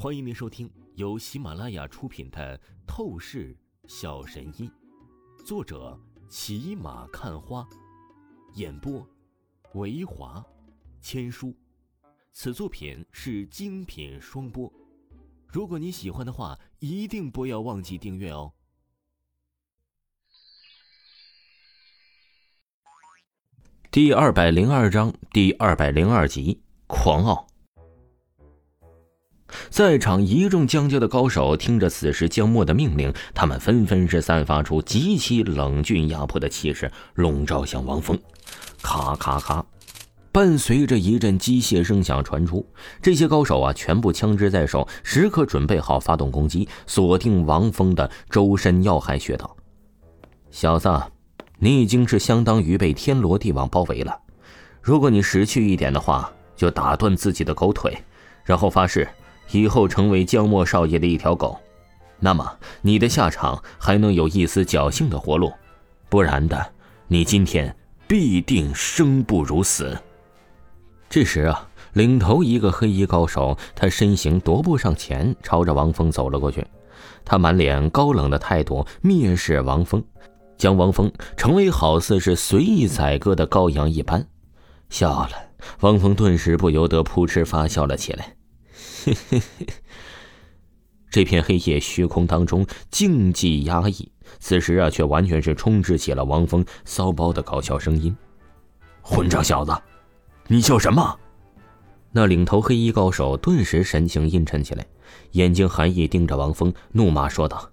欢迎您收听由喜马拉雅出品的《透视小神医》，作者骑马看花，演播维华千书。此作品是精品双播。如果你喜欢的话，一定不要忘记订阅哦。第二百零二章第二百零二集：狂傲。在场一众江家的高手听着此时江墨的命令，他们纷纷是散发出极其冷峻压迫的气势，笼罩向王峰。咔咔咔，伴随着一阵机械声响传出，这些高手啊，全部枪支在手，时刻准备好发动攻击，锁定王峰的周身要害穴道。小子，你已经是相当于被天罗地网包围了。如果你识趣一点的话，就打断自己的狗腿，然后发誓。以后成为江墨少爷的一条狗，那么你的下场还能有一丝侥幸的活路；不然的，你今天必定生不如死。这时啊，领头一个黑衣高手，他身形踱步上前，朝着王峰走了过去。他满脸高冷的态度蔑视王峰，将王峰成为好似是随意宰割的羔羊一般。笑了，王峰顿时不由得扑哧发笑了起来。嘿嘿嘿，这片黑夜虚空当中静寂压抑，此时啊，却完全是充斥起了王峰骚包的搞笑声音。混账小子，你叫什么？那领头黑衣高手顿时神情阴沉起来，眼睛寒意盯着王峰，怒骂说道：“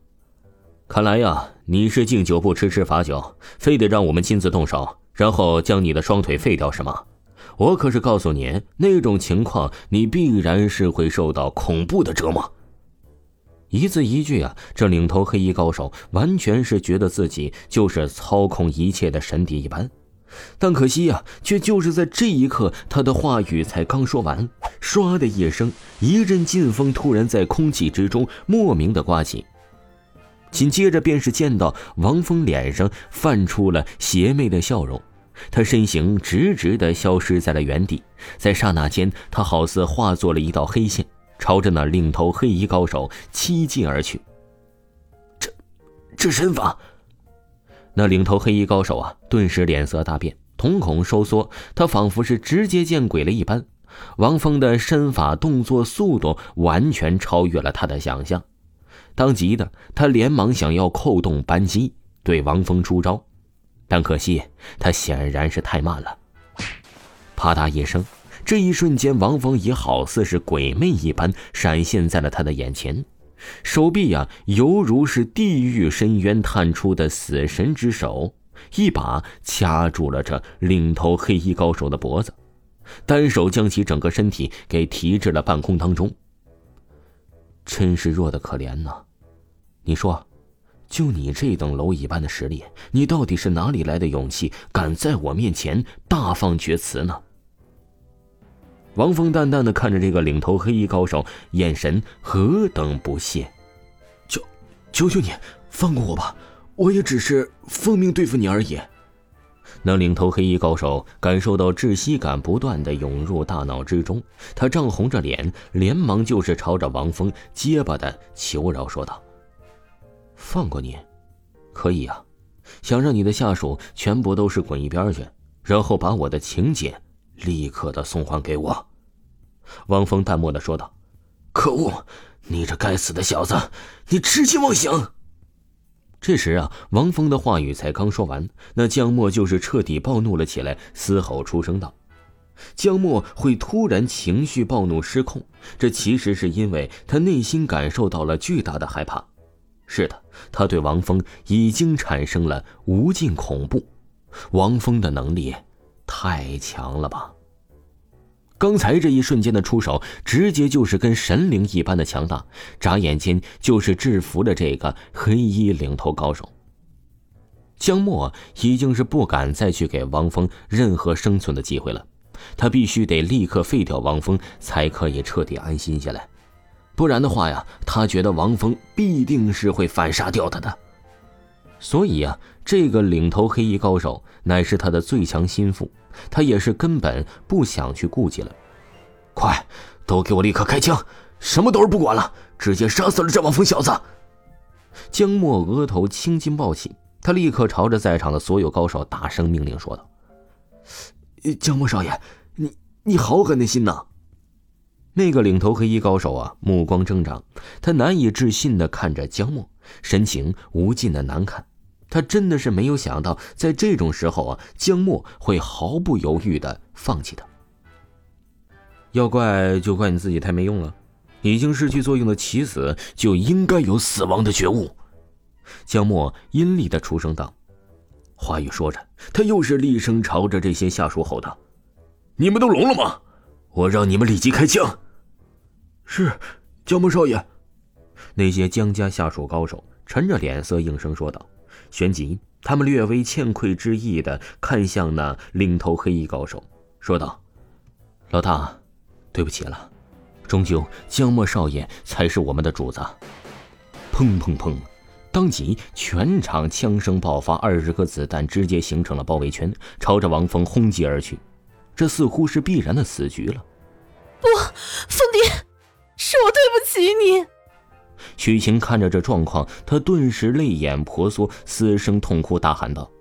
看来呀，你是敬酒不吃吃罚酒，非得让我们亲自动手，然后将你的双腿废掉，是吗？”我可是告诉你，那种情况你必然是会受到恐怖的折磨。一字一句啊，这领头黑衣高手完全是觉得自己就是操控一切的神帝一般。但可惜呀，却就是在这一刻，他的话语才刚说完，唰的一声，一阵劲风突然在空气之中莫名的刮起，紧接着便是见到王峰脸上泛出了邪魅的笑容。他身形直直的消失在了原地，在刹那间，他好似化作了一道黑线，朝着那领头黑衣高手欺进而去。这，这身法！那领头黑衣高手啊，顿时脸色大变，瞳孔收缩，他仿佛是直接见鬼了一般。王峰的身法动作速度完全超越了他的想象，当即的他连忙想要扣动扳机，对王峰出招。但可惜，他显然是太慢了。啪嗒一声，这一瞬间，王峰也好似是鬼魅一般闪现在了他的眼前，手臂呀，犹如是地狱深渊探出的死神之手，一把掐住了这领头黑衣高手的脖子，单手将其整个身体给提至了半空当中。真是弱的可怜呐！你说。就你这等蝼蚁般的实力，你到底是哪里来的勇气，敢在我面前大放厥词呢？王峰淡淡的看着这个领头黑衣高手，眼神何等不屑。求，求求你放过我吧，我也只是奉命对付你而已。那领头黑衣高手感受到窒息感不断的涌入大脑之中，他涨红着脸，连忙就是朝着王峰结巴的求饶说道。放过你，可以啊。想让你的下属全部都是滚一边去，然后把我的请柬立刻的送还给我。王峰淡漠的说道：“可恶，你这该死的小子，你痴心妄想！”这时啊，王峰的话语才刚说完，那江墨就是彻底暴怒了起来，嘶吼出声道：“江墨会突然情绪暴怒失控，这其实是因为他内心感受到了巨大的害怕。”是的，他对王峰已经产生了无尽恐怖。王峰的能力太强了吧？刚才这一瞬间的出手，直接就是跟神灵一般的强大，眨眼间就是制服了这个黑衣领头高手。江墨已经是不敢再去给王峰任何生存的机会了，他必须得立刻废掉王峰，才可以彻底安心下来。不然的话呀，他觉得王峰必定是会反杀掉他的。所以呀，这个领头黑衣高手乃是他的最强心腹，他也是根本不想去顾及了。快，都给我立刻开枪！什么都是不管了，直接杀死了这王峰小子。江墨额头青筋暴起，他立刻朝着在场的所有高手大声命令说道：“江墨少爷，你你好狠的心呐！”那个领头黑衣高手啊，目光挣扎，他难以置信的看着江墨，神情无尽的难看。他真的是没有想到，在这种时候啊，江墨会毫不犹豫的放弃他。要怪就怪你自己太没用了，已经失去作用的棋子就应该有死亡的觉悟。江墨阴厉的出声道，话语说着，他又是厉声朝着这些下属吼道：“你们都聋了吗？我让你们立即开枪！”是，江墨少爷。那些江家下属高手沉着脸色应声说道。旋即，他们略微歉愧之意的看向那领头黑衣高手，说道：“老大，对不起了，终究江莫少爷才是我们的主子。”砰砰砰！当即，全场枪声爆发，二十颗子弹直接形成了包围圈，朝着王峰轰击而去。这似乎是必然的死局了。不，凤蝶。是我对不起你。许晴看着这状况，她顿时泪眼婆娑，嘶声痛哭，大喊道：“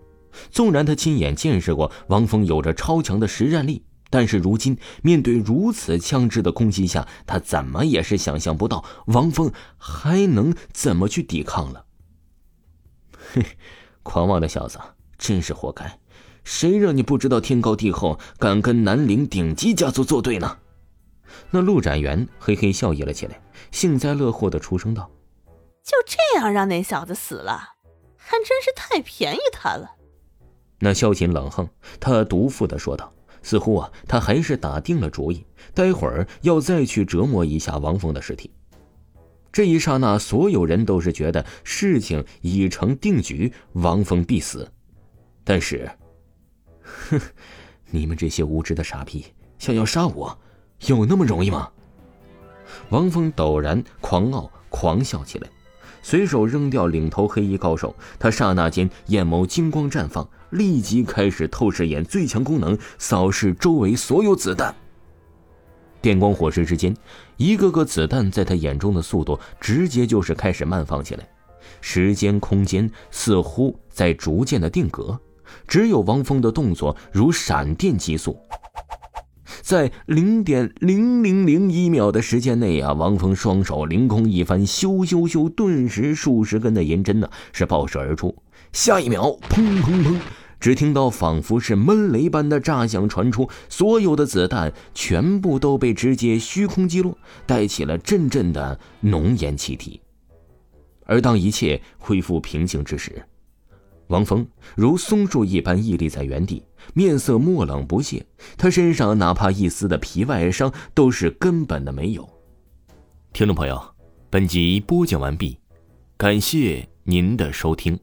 纵然她亲眼见识过王峰有着超强的实战力，但是如今面对如此枪支的攻击下，她怎么也是想象不到王峰还能怎么去抵抗了。”嘿，狂妄的小子，真是活该！谁让你不知道天高地厚，敢跟南陵顶级家族作对呢？那陆展元嘿嘿笑意了起来，幸灾乐祸的出声道：“就这样让那小子死了，还真是太便宜他了。”那萧琴冷哼，他毒妇的说道，似乎啊，他还是打定了主意，待会儿要再去折磨一下王峰的尸体。这一刹那，所有人都是觉得事情已成定局，王峰必死。但是，哼，你们这些无知的傻逼，想要杀我！有那么容易吗？王峰陡然狂傲狂笑起来，随手扔掉领头黑衣高手，他刹那间眼眸金光绽放，立即开始透视眼最强功能，扫视周围所有子弹。电光火石之间，一个个子弹在他眼中的速度直接就是开始慢放起来，时间空间似乎在逐渐的定格，只有王峰的动作如闪电急速。在零点零零零一秒的时间内啊，王峰双手凌空一翻，咻咻咻，顿时数十根的银针呢是爆射而出。下一秒，砰砰砰，只听到仿佛是闷雷般的炸响传出，所有的子弹全部都被直接虚空击落，带起了阵阵的浓烟气体。而当一切恢复平静之时，王峰如松树一般屹立在原地，面色默冷不屑。他身上哪怕一丝的皮外伤都是根本的没有。听众朋友，本集播讲完毕，感谢您的收听。